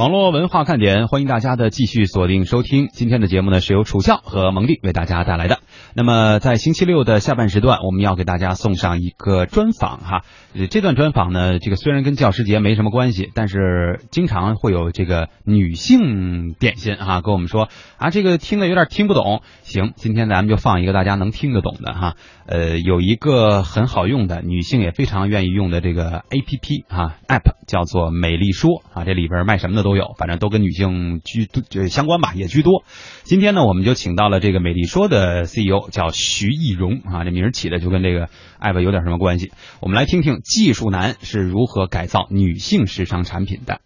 网络文化看点，欢迎大家的继续锁定收听。今天的节目呢，是由楚笑和蒙蒂为大家带来的。那么在星期六的下半时段，我们要给大家送上一个专访哈。这段专访呢，这个虽然跟教师节没什么关系，但是经常会有这个女性点心哈，跟我们说啊，这个听的有点听不懂。行，今天咱们就放一个大家能听得懂的哈。呃，有一个很好用的，女性也非常愿意用的这个 A P P 啊 App 叫做美丽说啊，这里边卖什么的都有，反正都跟女性居就相关吧，也居多。今天呢，我们就请到了这个美丽说的 CEO 叫徐艺荣啊，这名儿起的就跟这个 App 有点什么关系。我们来听听技术男是如何改造女性时尚产品的。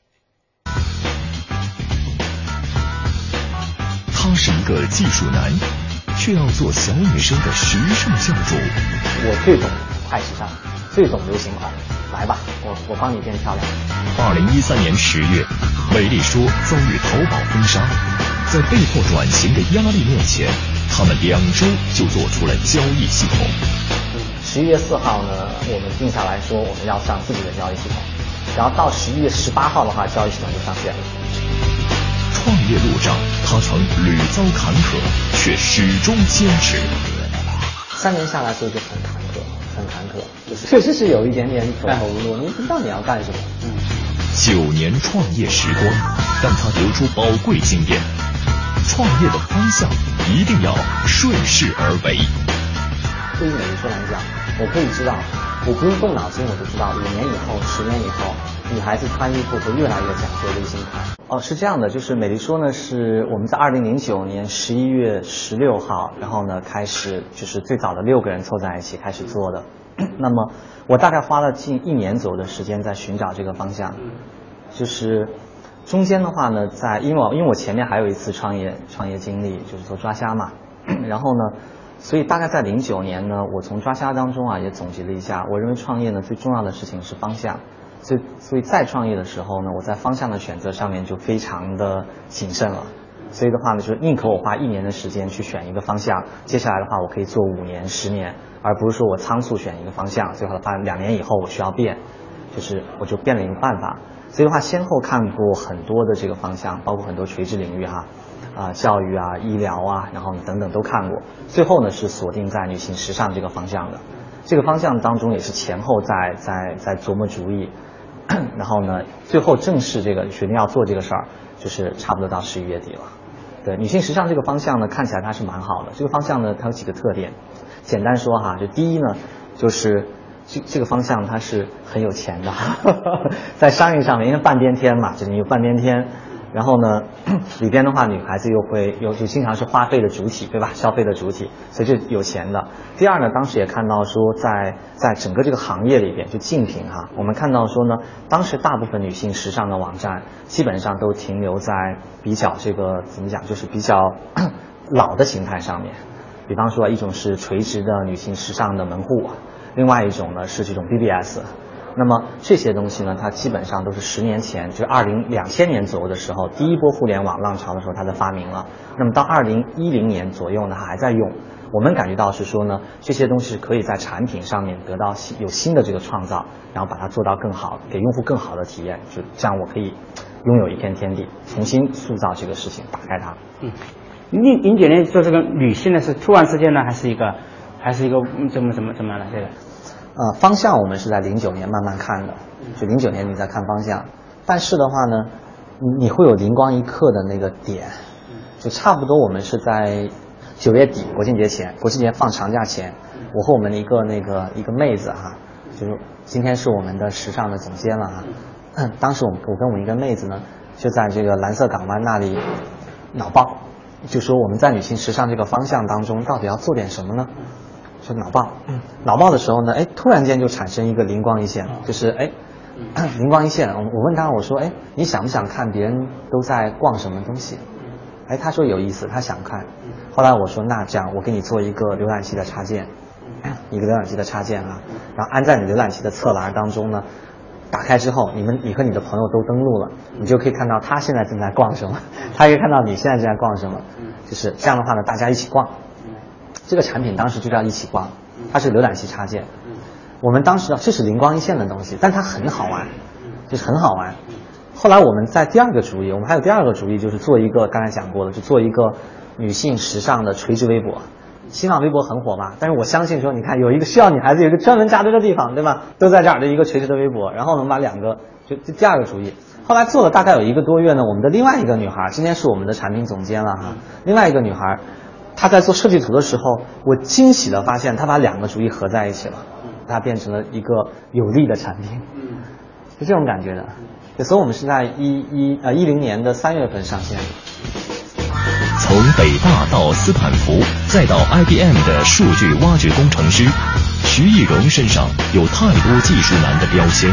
他是一个技术男，却要做小女生的时尚教主。我最懂快时尚，最懂流行款，来吧，我我帮你变漂亮。二零一三年十月，美丽说遭遇淘宝封杀，在被迫转型的压力面前，他们两周就做出了交易系统。十一月四号呢，我们定下来说我们要上自己的交易系统，然后到十一月十八号的话，交易系统就上线了。创业路上，他曾屡遭坎坷，却始终坚持。三年下来，所以就很坎坷，很坎坷，就是确实是有一点点走投无路，你不知道你要干什么。嗯，九年创业时光，但他得出宝贵经验：创业的方向一定要顺势而为。对于美丽说来讲，我可以知道，我不用动脑筋，我就知道五年以后、十年以后，女孩子穿衣服会越来越讲究流行款。哦，是这样的，就是美丽说呢，是我们在二零零九年十一月十六号，然后呢开始就是最早的六个人凑在一起开始做的。那么我大概花了近一年左右的时间在寻找这个方向，就是中间的话呢，在因为我因为我前面还有一次创业创业经历，就是做抓虾嘛，然后呢。所以大概在零九年呢，我从抓虾当中啊也总结了一下，我认为创业呢最重要的事情是方向，所以所以再创业的时候呢，我在方向的选择上面就非常的谨慎了。所以的话呢，就是宁可我花一年的时间去选一个方向，接下来的话我可以做五年、十年，而不是说我仓促选一个方向，最后的话两年以后我需要变，就是我就变了一个办法。所以的话，先后看过很多的这个方向，包括很多垂直领域哈。啊，教育啊，医疗啊，然后等等都看过，最后呢是锁定在女性时尚这个方向的，这个方向当中也是前后在在在琢磨主意，然后呢，最后正式这个决定要做这个事儿，就是差不多到十一月底了。对，女性时尚这个方向呢，看起来它是蛮好的。这个方向呢，它有几个特点，简单说哈，就第一呢，就是这这个方向它是很有钱的，在商业上面，因为半边天嘛，就是你有半边天。然后呢，里边的话，女孩子又会又就经常是花费的主体，对吧？消费的主体，所以就有钱的。第二呢，当时也看到说，在在整个这个行业里边，就竞品哈，我们看到说呢，当时大部分女性时尚的网站基本上都停留在比较这个怎么讲，就是比较 老的形态上面。比方说，一种是垂直的女性时尚的门户，另外一种呢是这种 BBS。那么这些东西呢，它基本上都是十年前，就是二零两千年左右的时候，第一波互联网浪潮的时候，它的发明了。那么到二零一零年左右呢，它还在用。我们感觉到是说呢，这些东西可以在产品上面得到新有新的这个创造，然后把它做到更好，给用户更好的体验，就这样我可以拥有一片天地，重新塑造这个事情，打开它。嗯，零零九年做这个女性呢，是突然之间呢，还是一个，还是一个怎么怎么怎么样的这个？呃，方向我们是在零九年慢慢看的，就零九年你在看方向，但是的话呢，你你会有灵光一刻的那个点，就差不多我们是在九月底国庆节前，国庆节放长假前，我和我们的一个那个一个妹子哈，就是今天是我们的时尚的总监了哈，当时我我跟我们一个妹子呢，就在这个蓝色港湾那里脑爆，就说我们在女性时尚这个方向当中到底要做点什么呢？就脑爆，脑爆的时候呢，哎，突然间就产生一个灵光一现，就是哎，灵光一现。我我问他，我说，哎，你想不想看别人都在逛什么东西？哎，他说有意思，他想看。后来我说，那这样，我给你做一个浏览器的插件，一个浏览器的插件啊，然后安在你浏览器的侧栏当中呢，打开之后，你们你和你的朋友都登录了，你就可以看到他现在正在逛什么，他可以看到你现在正在逛什么，就是这样的话呢，大家一起逛。这个产品当时就叫一起逛，它是浏览器插件。我们当时这是灵光一现的东西，但它很好玩，就是很好玩。后来我们在第二个主意，我们还有第二个主意，就是做一个刚才讲过的，就做一个女性时尚的垂直微博。新浪微博很火嘛，但是我相信说，你看有一个需要女孩子有一个专门扎堆的地方，对吧？都在这儿的一个垂直的微博，然后我们把两个就第二个主意。后来做了大概有一个多月呢，我们的另外一个女孩，今天是我们的产品总监了哈。另外一个女孩，她在做设计图的时候，我惊喜的发现他把两个主意合在一起了，它变成了一个有力的产品，就这种感觉的。所以我们是在一一呃一零年的三月份上线。从北大到斯坦福，再到 IBM 的数据挖掘工程师，徐艺荣身上有太多技术男的标签，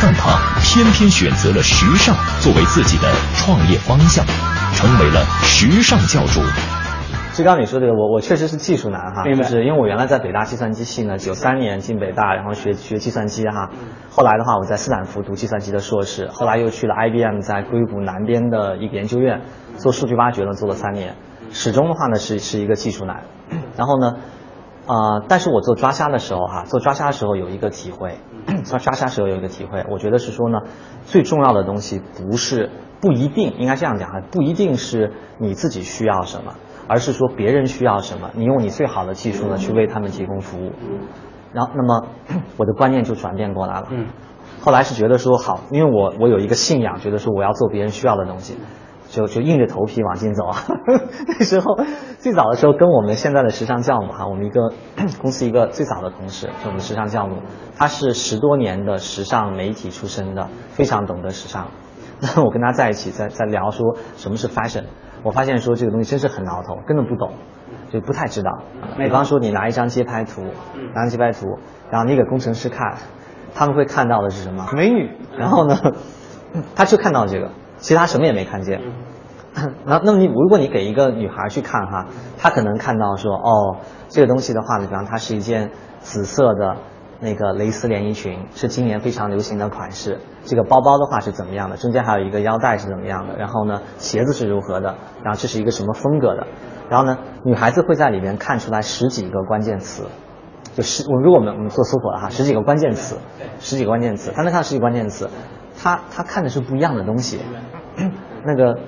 但他偏偏选择了时尚作为自己的创业方向，成为了时尚教主。就刚你说这个，我我确实是技术男哈，就是因为我原来在北大计算机系呢，九三年进北大，然后学学计算机哈。后来的话，我在斯坦福读计算机的硕士，后来又去了 IBM，在硅谷南边的一个研究院做数据挖掘呢，做了三年。始终的话呢是是一个技术男。然后呢，啊，但是我做抓虾的时候哈，做抓虾的时候有一个体会，做抓虾时候有一个体会，我觉得是说呢，最重要的东西不是不一定应该这样讲哈，不一定是你自己需要什么。而是说别人需要什么，你用你最好的技术呢去为他们提供服务，然后那么 我的观念就转变过来了。后来是觉得说好，因为我我有一个信仰，觉得说我要做别人需要的东西，就就硬着头皮往进走啊。那时候最早的时候跟我们现在的时尚教母哈，我们一个 公司一个最早的同事，就我们时尚教母，他是十多年的时尚媒体出身的，非常懂得时尚。那我跟他在一起在在聊说什么是 fashion。我发现说这个东西真是很挠头，根本不懂，就不太知道。比方说你拿一张街拍图，拿张街拍图，然后你给工程师看，他们会看到的是什么？美女。然后呢，他就看到这个，其他什么也没看见。那那么你如果你给一个女孩去看哈，她可能看到说哦，这个东西的话呢，比方它是一件紫色的。那个蕾丝连衣裙是今年非常流行的款式。这个包包的话是怎么样的？中间还有一个腰带是怎么样的？然后呢，鞋子是如何的？然后这是一个什么风格的？然后呢，女孩子会在里面看出来十几个关键词，就是我如果我们我们做搜索的哈，十几个关键词，十几个关键词，她能看十几个关键词，她她看的是不一样的东西，那个。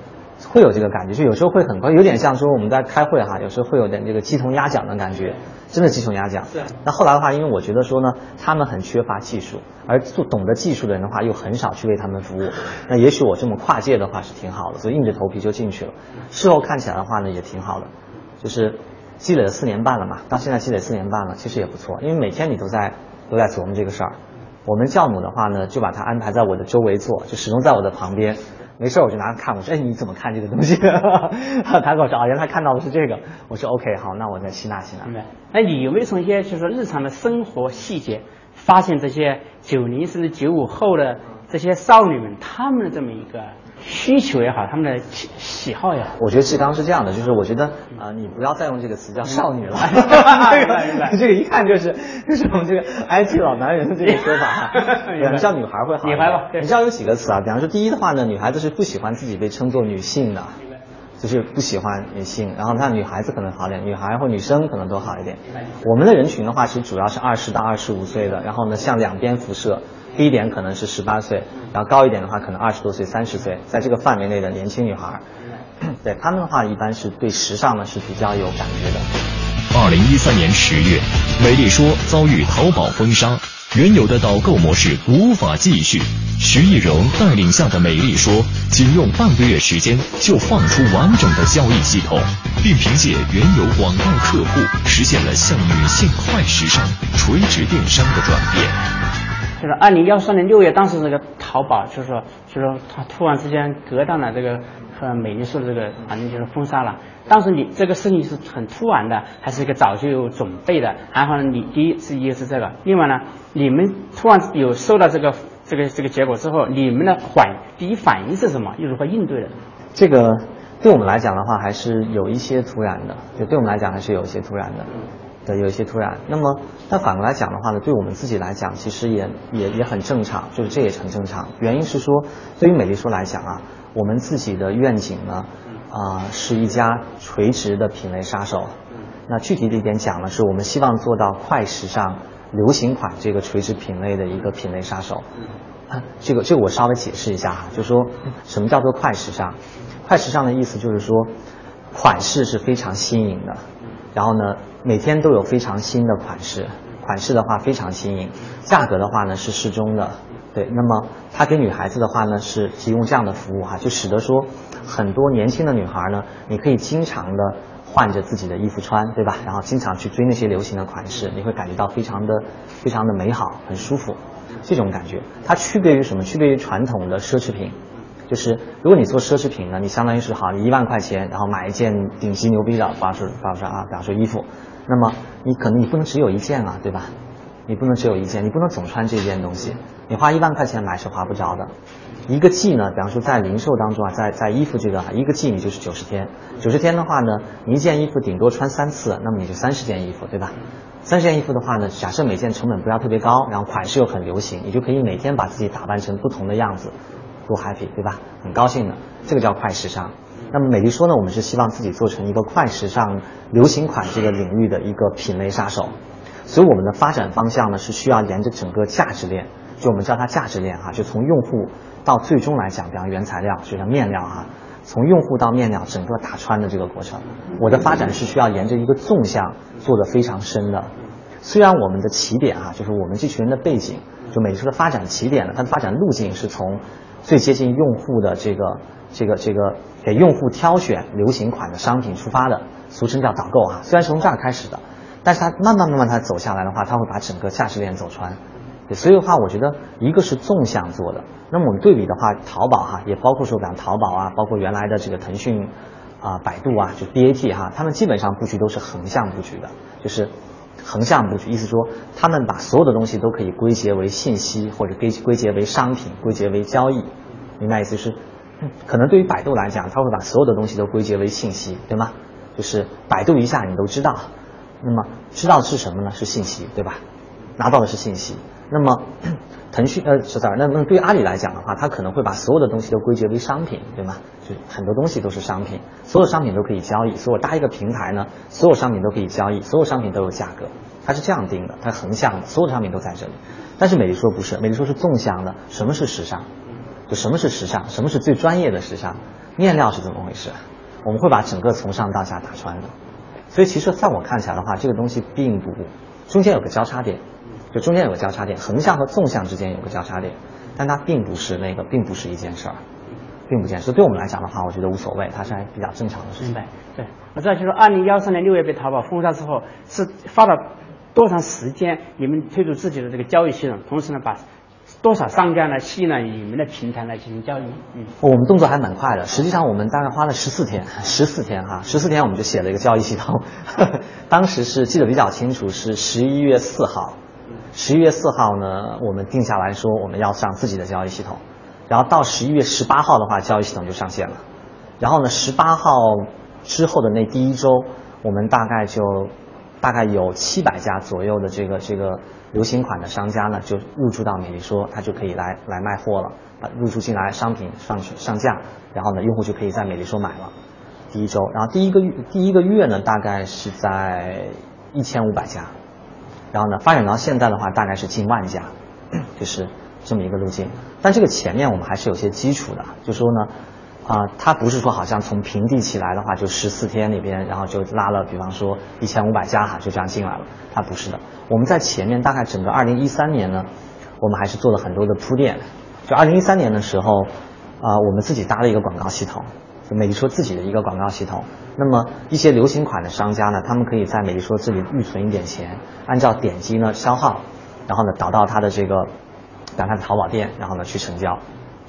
会有这个感觉，就有时候会很快，有点像说我们在开会哈，有时候会有点这个鸡同鸭讲的感觉，真的鸡同鸭讲。对那后来的话，因为我觉得说呢，他们很缺乏技术，而做懂得技术的人的话又很少去为他们服务。那也许我这么跨界的话是挺好的，所以硬着头皮就进去了。事后看起来的话呢，也挺好的，就是积累了四年半了嘛，到现在积累四年半了，其实也不错，因为每天你都在都在琢磨这个事儿。我们教母的话呢，就把他安排在我的周围坐，就始终在我的旁边。没事，我就拿着看。我说：“哎，你怎么看这个东西？” 他跟我说：“啊，原来他看到的是这个。”我说：“OK，好，那我再吸纳吸纳。”明白。那你有没有从一些就是说日常的生活细节，发现这些九零甚至九五后的这些少女们，她们的这么一个？需求也好，他们的喜喜好也好，我觉得志刚是这样的，就是我觉得啊，你不要再用这个词叫少女了，这个 这个一看就是就是我们这个 IT 老男人的这个说法。哈，你叫女孩会好，女孩吧，你知道有几个词啊？比方说第一的话呢，女孩子是不喜欢自己被称作女性的，就是不喜欢女性，然后那女孩子可能好点，女孩或女生可能都好一点。我们的人群的话，其实主要是二十到二十五岁的，然后呢向两边辐射。低一点可能是十八岁，然后高一点的话可能二十多岁、三十岁，在这个范围内的年轻女孩，对他们的话一般是对时尚呢是比较有感觉的。二零一三年十月，美丽说遭遇淘宝封杀，原有的导购模式无法继续。徐艺荣带领下的美丽说，仅用半个月时间就放出完整的交易系统，并凭借原有广告客户，实现了向女性快时尚、垂直电商的转变。就是二零幺三年六月，当时这个淘宝就是说，就是说它突然之间隔断了这个和美丽说的这个，反正就是封杀了。当时你这个事情是很突然的，还是一个早就有准备的？然后呢，你第一是一个是这个，另外呢，你们突然有收到这个这个这个结果之后，你们的反第一反应是什么？又如何应对的？这个对我们来讲的话，还是有一些突然的，就对我们来讲还是有一些突然的。有一些突然，那么但反过来讲的话呢，对我们自己来讲，其实也也也很正常，就是这也很正常。原因是说，对于美丽说来讲啊，我们自己的愿景呢，啊，是一家垂直的品类杀手。那具体的一点讲呢，是我们希望做到快时尚、流行款这个垂直品类的一个品类杀手。这个这个我稍微解释一下哈，就说什么叫做快时尚？快时尚的意思就是说，款式是非常新颖的，然后呢，每天都有非常新的款式，款式的话非常新颖，价格的话呢是适中的，对。那么它给女孩子的话呢是提供这样的服务哈，就使得说很多年轻的女孩呢，你可以经常的换着自己的衣服穿，对吧？然后经常去追那些流行的款式，你会感觉到非常的非常的美好，很舒服。这种感觉，它区别于什么？区别于传统的奢侈品，就是如果你做奢侈品呢，你相当于是好，你一万块钱，然后买一件顶级牛逼的，比方说，比方说啊，比方说衣服，那么你可能你不能只有一件啊，对吧？你不能只有一件，你不能总穿这件东西，你花一万块钱买是划不着的。一个季呢，比方说在零售当中啊，在在衣服这个啊一个季你就是九十天，九十天的话呢，你一件衣服顶多穿三次，那么你就三十件衣服，对吧？三十件衣服的话呢，假设每件成本不要特别高，然后款式又很流行，你就可以每天把自己打扮成不同的样子，多 happy，对吧？很高兴的，这个叫快时尚。那么美丽说呢，我们是希望自己做成一个快时尚、流行款这个领域的一个品类杀手，所以我们的发展方向呢是需要沿着整个价值链，就我们叫它价值链哈，就从用户到最终来讲，比方原材料，就像面料哈。从用户到面料整个打穿的这个过程，我的发展是需要沿着一个纵向做的非常深的。虽然我们的起点啊，就是我们这群人的背景，就美车的发展起点呢，它的发展路径是从最接近用户的这个这个这个给用户挑选流行款的商品出发的，俗称叫导购啊。虽然是从这儿开始的，但是它慢慢慢慢它走下来的话，它会把整个价值链走穿。所以的话，我觉得一个是纵向做的。那么我们对比的话，淘宝哈，也包括说，比方淘宝啊，包括原来的这个腾讯啊、百度啊，就 BAT 哈，他们基本上布局都是横向布局的，就是横向布局，意思说他们把所有的东西都可以归结为信息，或者归归结为商品，归结为交易。明白意思是？可能对于百度来讲，他会把所有的东西都归结为信息，对吗？就是百度一下你都知道，那么知道是什么呢？是信息，对吧？拿到的是信息。那么，腾讯呃是这儿，那那对阿里来讲的话，它可能会把所有的东西都归结为商品，对吗？就很多东西都是商品，所有商品都可以交易，所以我搭一个平台呢，所有商品都可以交易，所有商品都有价格，它是这样定的，它横向的，所有商品都在这里。但是美丽说不是，美丽说是纵向的。什么是时尚？就什么是时尚？什么是最专业的时尚？面料是怎么回事？我们会把整个从上到下打穿的。所以其实在我看起来的话，这个东西并不中间有个交叉点。就中间有个交叉点，横向和纵向之间有个交叉点，但它并不是那个，并不是一件事儿，并不件事。对我们来讲的话，我觉得无所谓，它是还比较正常的事情。对，我知道，就是二零幺三年六月被淘宝封杀之后，是花了多长时间？你们推出自己的这个交易系统，同时呢，把多少商家呢吸引了你们的平台来进行交易？嗯，我们动作还蛮快的。实际上，我们大概花了十四天，十四天哈，十四天我们就写了一个交易系统。当时是记得比较清楚，是十一月四号。十一月四号呢，我们定下来说我们要上自己的交易系统，然后到十一月十八号的话，交易系统就上线了。然后呢，十八号之后的那第一周，我们大概就大概有七百家左右的这个这个流行款的商家呢，就入驻到美丽说，他就可以来来卖货了，啊，入驻进来商品上去上架，然后呢，用户就可以在美丽说买了。第一周，然后第一个月第一个月呢，大概是在一千五百家。然后呢，发展到现在的话，大概是近万家，就是这么一个路径。但这个前面我们还是有些基础的，就说呢，啊，它不是说好像从平地起来的话，就十四天里边，然后就拉了，比方说一千五百家哈，就这样进来了。它不是的，我们在前面大概整个二零一三年呢，我们还是做了很多的铺垫。就二零一三年的时候，啊，我们自己搭了一个广告系统。美丽说自己的一个广告系统，那么一些流行款的商家呢，他们可以在美丽说这里预存一点钱，按照点击呢消耗，然后呢导到他的这个，导他的淘宝店，然后呢去成交，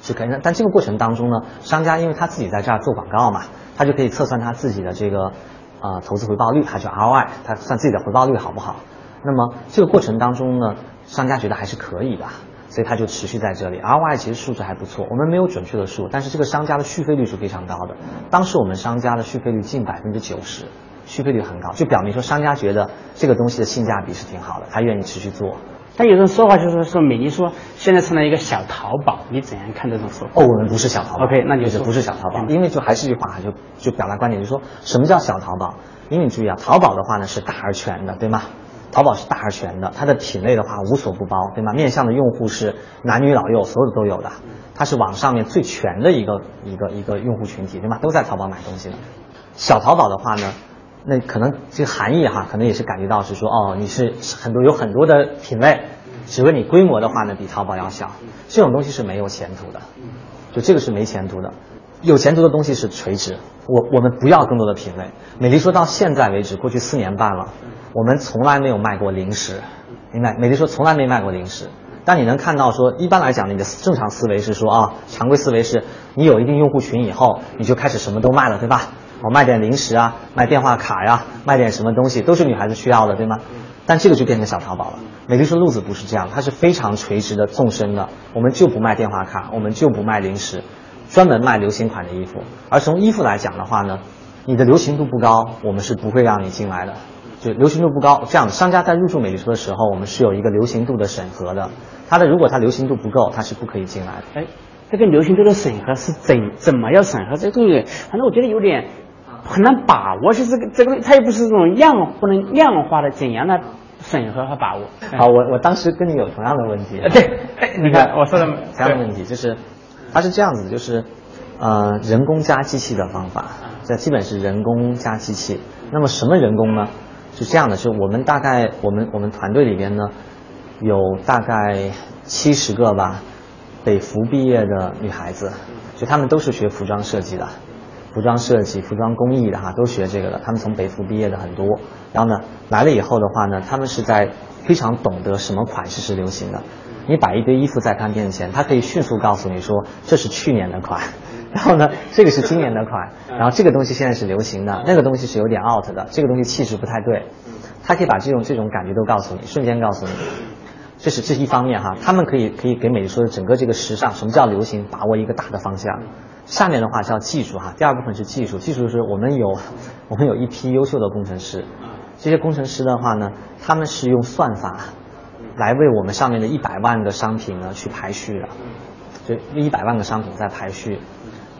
是可以的。但这个过程当中呢，商家因为他自己在这儿做广告嘛，他就可以测算他自己的这个呃投资回报率，他就 ROI，他算自己的回报率好不好？那么这个过程当中呢，商家觉得还是可以的。所以它就持续在这里，ROI 其实数字还不错，我们没有准确的数，但是这个商家的续费率是非常高的。当时我们商家的续费率近百分之九十，续费率很高，就表明说商家觉得这个东西的性价比是挺好的，他愿意持续做。但有种说话就是说，美丽说现在成了一个小淘宝，你怎样看这种说法？哦，我们不是小淘宝。OK，那就是不是小淘宝，因为就还是一句话，就就表达观点，就是说什么叫小淘宝？因为你注意啊，淘宝的话呢是大而全的，对吗？淘宝是大而全的，它的品类的话无所不包，对吗？面向的用户是男女老幼，所有的都有的，它是网上面最全的一个一个一个用户群体，对吗？都在淘宝买东西的。小淘宝的话呢，那可能这个含义哈，可能也是感觉到是说，哦，你是很多有很多的品类，只不过你规模的话呢比淘宝要小，这种东西是没有前途的，就这个是没前途的。有前途的东西是垂直，我我们不要更多的品类。美丽说到现在为止，过去四年半了，我们从来没有卖过零食，明白？美丽说从来没卖过零食。但你能看到说，一般来讲，你的正常思维是说啊，常规思维是你有一定用户群以后，你就开始什么都卖了，对吧？我卖点零食啊，卖电话卡呀，卖点什么东西都是女孩子需要的，对吗？但这个就变成小淘宝了。美丽说路子不是这样，它是非常垂直的、纵深的。我们就不卖电话卡，我们就不卖零食。专门卖流行款的衣服，而从衣服来讲的话呢，你的流行度不高，我们是不会让你进来的。就流行度不高，这样商家在入驻美丽说的时候，我们是有一个流行度的审核的。它的如果它流行度不够，它是不可以进来的。哎，这个流行度的审核是怎怎么要审核这个东西？反正我觉得有点很难把握，是这个这个它又不是这种量不能量化的，怎样的审核和把握？好，我我当时跟你有同样的问题。对，你看我说的 同样的问题就是。它是这样子，就是，呃，人工加机器的方法，这基本是人工加机器。那么什么人工呢？是这样的，就我们大概我们我们团队里边呢，有大概七十个吧，北服毕业的女孩子，就她们都是学服装设计的，服装设计、服装工艺的哈，都学这个的。她们从北服毕业的很多，然后呢来了以后的话呢，她们是在非常懂得什么款式是流行的。你摆一堆衣服在他面前，他可以迅速告诉你说这是去年的款，然后呢，这个是今年的款，然后这个东西现在是流行的，那个东西是有点 out 的，这个东西气质不太对，他可以把这种这种感觉都告诉你，瞬间告诉你，这是这是一方面哈，他们可以可以给美丽说的整个这个时尚，什么叫流行，把握一个大的方向。下面的话叫技术哈，第二部分是技术，技术是我们有我们有一批优秀的工程师，这些工程师的话呢，他们是用算法。来为我们上面的一百万个商品呢去排序的，就一百万个商品在排序。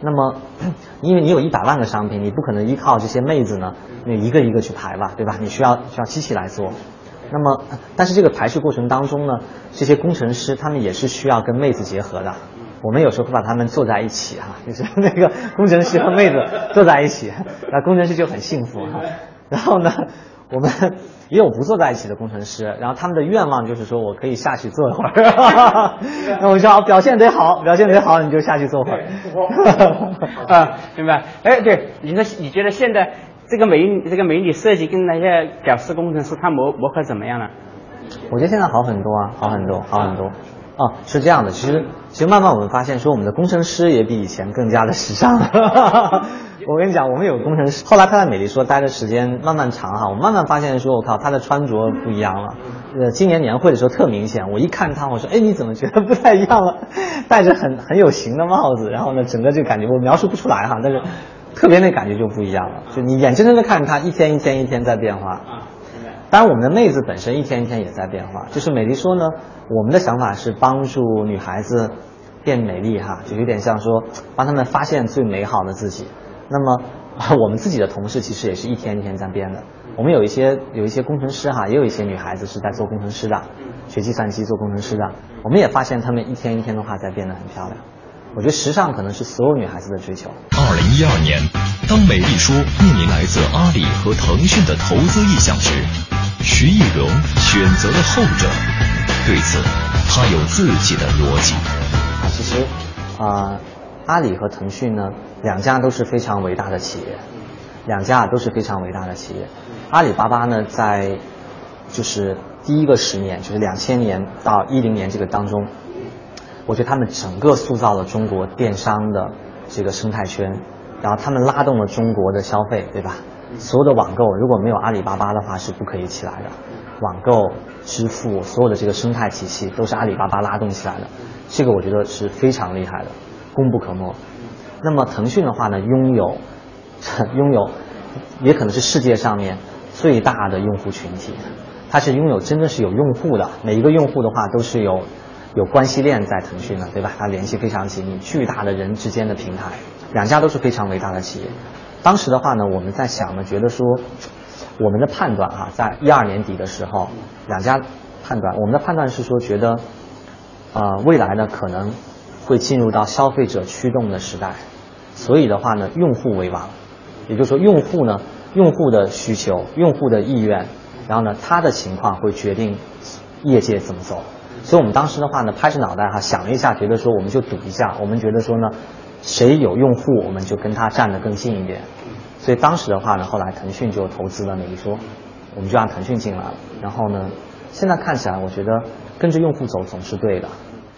那么，因为你有一百万个商品，你不可能依靠这些妹子呢，那一个一个去排吧，对吧？你需要需要机器来做。那么，但是这个排序过程当中呢，这些工程师他们也是需要跟妹子结合的。我们有时候会把他们坐在一起哈，就是那个工程师和妹子坐在一起，那工程师就很幸福哈。然后呢？我们 也有不坐在一起的工程师，然后他们的愿望就是说我可以下去坐一会儿。那我说表现得好，表现得好，你就下去坐会儿。啊，明白？哎，对，你说你觉得现在这个美这个美女设计跟那些屌丝工程师他磨磨合怎么样呢？我觉得现在好很多啊，好很多，好很多。哦，是这样的，其实其实慢慢我们发现说我们的工程师也比以前更加的时尚。我跟你讲，我们有工程师，后来他在美丽说待的时间慢慢长哈，我慢慢发现说，我靠，他的穿着不一样了。呃，今年年会的时候特明显，我一看他，我说，哎，你怎么觉得不太一样了？戴着很很有型的帽子，然后呢，整个这个感觉我描述不出来哈，但是特别那感觉就不一样了，就你眼睁睁的看着他一天一天一天在变化。当然，我们的妹子本身一天一天也在变化。就是美丽说呢，我们的想法是帮助女孩子变美丽哈，就有点像说帮她们发现最美好的自己。那么，我们自己的同事其实也是一天一天在变的。我们有一些有一些工程师哈，也有一些女孩子是在做工程师的，学计算机做工程师的。我们也发现她们一天一天的话在变得很漂亮。我觉得时尚可能是所有女孩子的追求。二零一二年，当美丽说面临来自阿里和腾讯的投资意向时，徐艺荣选择了后者。对此，他有自己的逻辑。啊，其实啊。阿里和腾讯呢，两家都是非常伟大的企业，两家都是非常伟大的企业。阿里巴巴呢，在就是第一个十年，就是两千年到一零年这个当中，我觉得他们整个塑造了中国电商的这个生态圈，然后他们拉动了中国的消费，对吧？所有的网购如果没有阿里巴巴的话是不可以起来的，网购、支付所有的这个生态体系都是阿里巴巴拉动起来的，这个我觉得是非常厉害的。功不可没。那么腾讯的话呢，拥有 拥有，也可能是世界上面最大的用户群体，它是拥有真的是有用户的，每一个用户的话都是有有关系链在腾讯的，对吧？它联系非常紧密，巨大的人之间的平台，两家都是非常伟大的企业。当时的话呢，我们在想呢，觉得说，我们的判断哈、在一二年底的时候，两家判断，我们的判断是说觉得，呃，未来呢可能会进入到消费者驱动的时代，所以的话呢，用户为王，也就是说，用户呢，用户的需求、用户的意愿，然后呢，他的情况会决定业界怎么走。所以我们当时的话呢，拍着脑袋哈想了一下，觉得说我们就赌一下，我们觉得说呢，谁有用户，我们就跟他站得更近一点。所以当时的话呢，后来腾讯就投资了美丽说，我们就让腾讯进来了。然后呢，现在看起来，我觉得跟着用户走总是对的。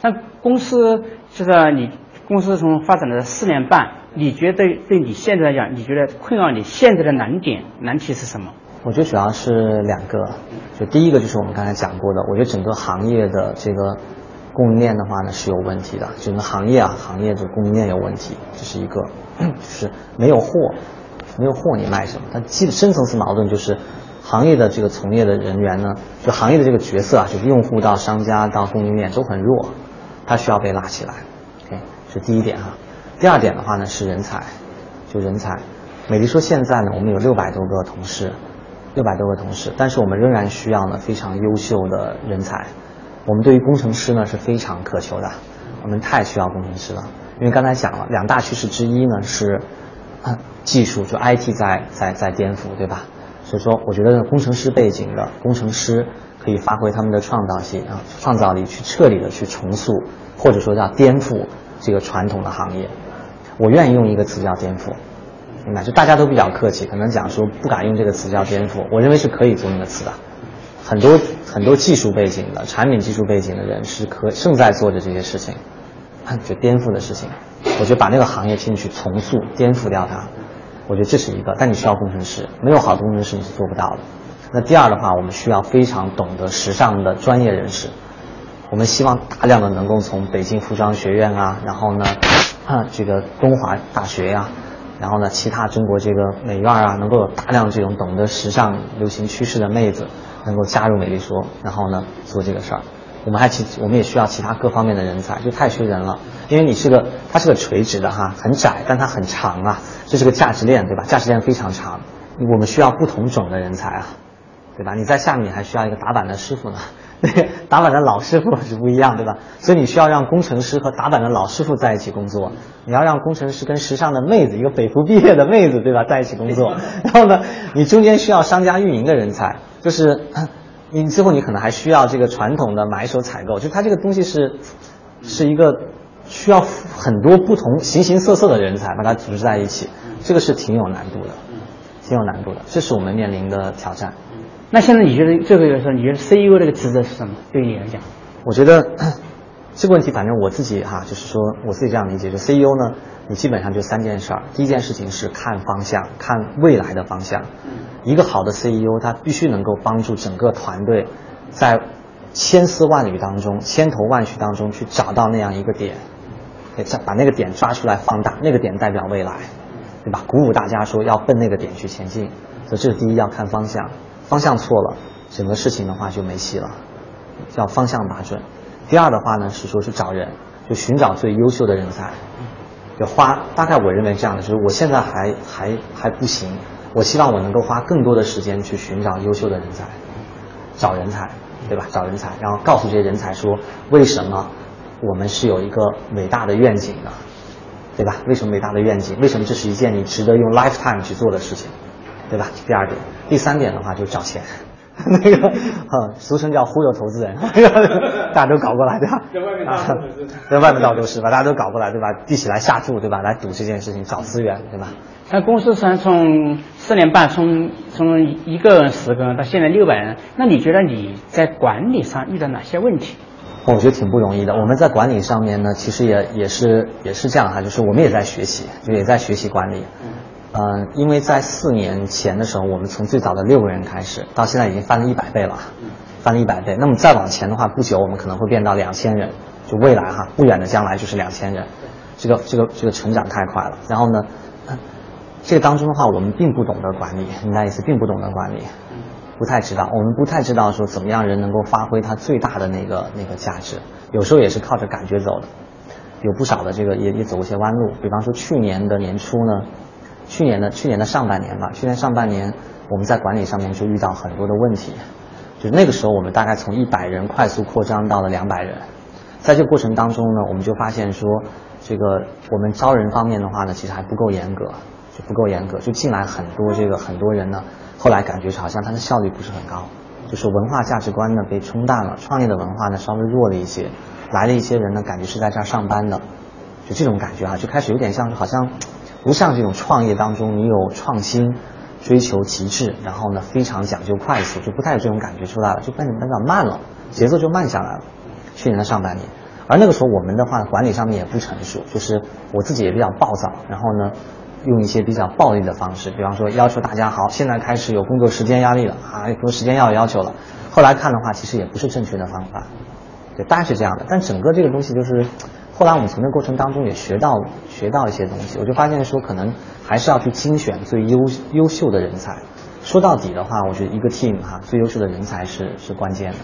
那公司就是你公司从发展了四年半，你觉得对你现在来讲，你觉得困扰你现在的难点难题是什么？我觉得主要是两个，就第一个就是我们刚才讲过的，我觉得整个行业的这个供应链的话呢是有问题的，整个行业啊行业的供应链有问题，这是一个，就是没有货，没有货你卖什么？它基深层次矛盾就是行业的这个从业的人员呢，就行业的这个角色啊，就是用户到商家到供应链都很弱，它需要被拉起来。OK，是第一点哈。第二点的话呢是人才，就人才。美丽说现在呢，我们有六百多个同事。六百多个同事，但是我们仍然需要呢非常优秀的人才。我们对于工程师呢是非常渴求的，我们太需要工程师了。因为刚才讲了，两大趋势之一呢是技术，就 IT 在在在颠覆，对吧？所以说，我觉得工程师背景的工程师可以发挥他们的创造性啊，创造力去彻底的去重塑，或者说叫颠覆这个传统的行业。我愿意用一个词叫颠覆。明白，就大家都比较客气，可能讲说不敢用这个词叫颠覆，我认为是可以做那个词的。很多很多技术背景的、产品技术背景的人是可正在做着这些事情，就颠覆的事情。我觉得把那个行业进去重塑、颠覆掉它，我觉得这是一个。但你需要工程师，没有好的工程师你是做不到的。那第二的话，我们需要非常懂得时尚的专业人士。我们希望大量的能够从北京服装学院啊，然后呢，啊这个东华大学呀。然后呢，其他中国这个美院啊，能够有大量这种懂得时尚流行趋势的妹子，能够加入美丽说，然后呢做这个事儿。我们还其我们也需要其他各方面的人才，就太缺人了。因为你是个，它是个垂直的哈，很窄，但它很长啊，这是个价值链，对吧？价值链非常长，我们需要不同种的人才啊，对吧？你在下面还需要一个打板的师傅呢。那个打板的老师傅是不一样，对吧？所以你需要让工程师和打板的老师傅在一起工作，你要让工程师跟时尚的妹子，一个北服毕业的妹子，对吧，在一起工作。然后呢，你中间需要商家运营的人才，就是 你最后你可能还需要这个传统的买手采购，就它这个东西是是一个需要很多不同形形色色的人才把它组织在一起，这个是挺有难度的，挺有难度的，这是我们面临的挑战。那现在你觉得这个说，你觉得 CEO 这个职责是什么？对于你来讲，我觉得 这个问题，反正我自己哈，就是说我自己这样理解，就 CEO 呢，你基本上就三件事儿。第一件事情是看方向，看未来的方向。一个好的 CEO，他必须能够帮助整个团队在千丝万缕当中、千头万绪当中去找到那样一个点，再把那个点抓出来放大，那个点代表未来，对吧？鼓舞大家说要奔那个点去前进。所以这是第一，要看方向。方向错了，整个事情的话就没戏了，要方向打准。第二的话呢是说是找人，就寻找最优秀的人才，就花大概我认为这样的，就是我现在还还还不行，我希望我能够花更多的时间去寻找优秀的人才，找人才，对吧？找人才，然后告诉这些人才说为什么我们是有一个伟大的愿景的，对吧？为什么伟大的愿景？为什么这是一件你值得用 lifetime 去做的事情？对吧？第二点，第三点的话就是找钱，那个呃，俗称叫忽悠投资人，大家都搞过来，对吧？在外面到处是，在外面到处是吧？大家都搞过来，对吧？一起来下注，对吧？来赌这件事情，找资源，对吧？那公司虽然从四年半从从一个人十个人到现在六百人，那你觉得你在管理上遇到哪些问题？我觉得挺不容易的。我们在管理上面呢，其实也也是也是这样哈，就是我们也在学习，就也在学习管理。嗯，因为在四年前的时候，我们从最早的六个人开始，到现在已经翻了一百倍了，翻了一百倍。那么再往前的话，不久我们可能会变到两千人，就未来哈，不远的将来就是两千人，这个这个这个成长太快了。然后呢，这个当中的话，我们并不懂得管理，明白意思？并不懂得管理，不太知道，我们不太知道说怎么样人能够发挥他最大的那个那个价值，有时候也是靠着感觉走的，有不少的这个也也走一些弯路。比方说去年的年初呢。去年的去年的上半年吧，去年上半年我们在管理上面就遇到很多的问题，就是那个时候我们大概从一百人快速扩张到了两百人，在这个过程当中呢，我们就发现说，这个我们招人方面的话呢，其实还不够严格，就不够严格，就进来很多这个很多人呢，后来感觉好像他的效率不是很高，就是文化价值观呢被冲淡了，创业的文化呢稍微弱了一些，来了一些人呢，感觉是在这儿上班的，就这种感觉啊，就开始有点像是好像。不像这种创业当中，你有创新、追求极致，然后呢非常讲究快速，就不太有这种感觉出来了，就变得比较慢了，节奏就慢下来了。去年的上半年，而那个时候我们的话管理上面也不成熟，就是我自己也比较暴躁，然后呢用一些比较暴力的方式，比方说要求大家好，现在开始有工作时间压力了啊，工作时间要有要求了。后来看的话，其实也不是正确的方法，对，大概是这样的。但整个这个东西就是。后来我们从这过程当中也学到学到一些东西，我就发现说可能还是要去精选最优优秀的人才。说到底的话，我觉得一个 team 哈最优秀的人才是是关键的。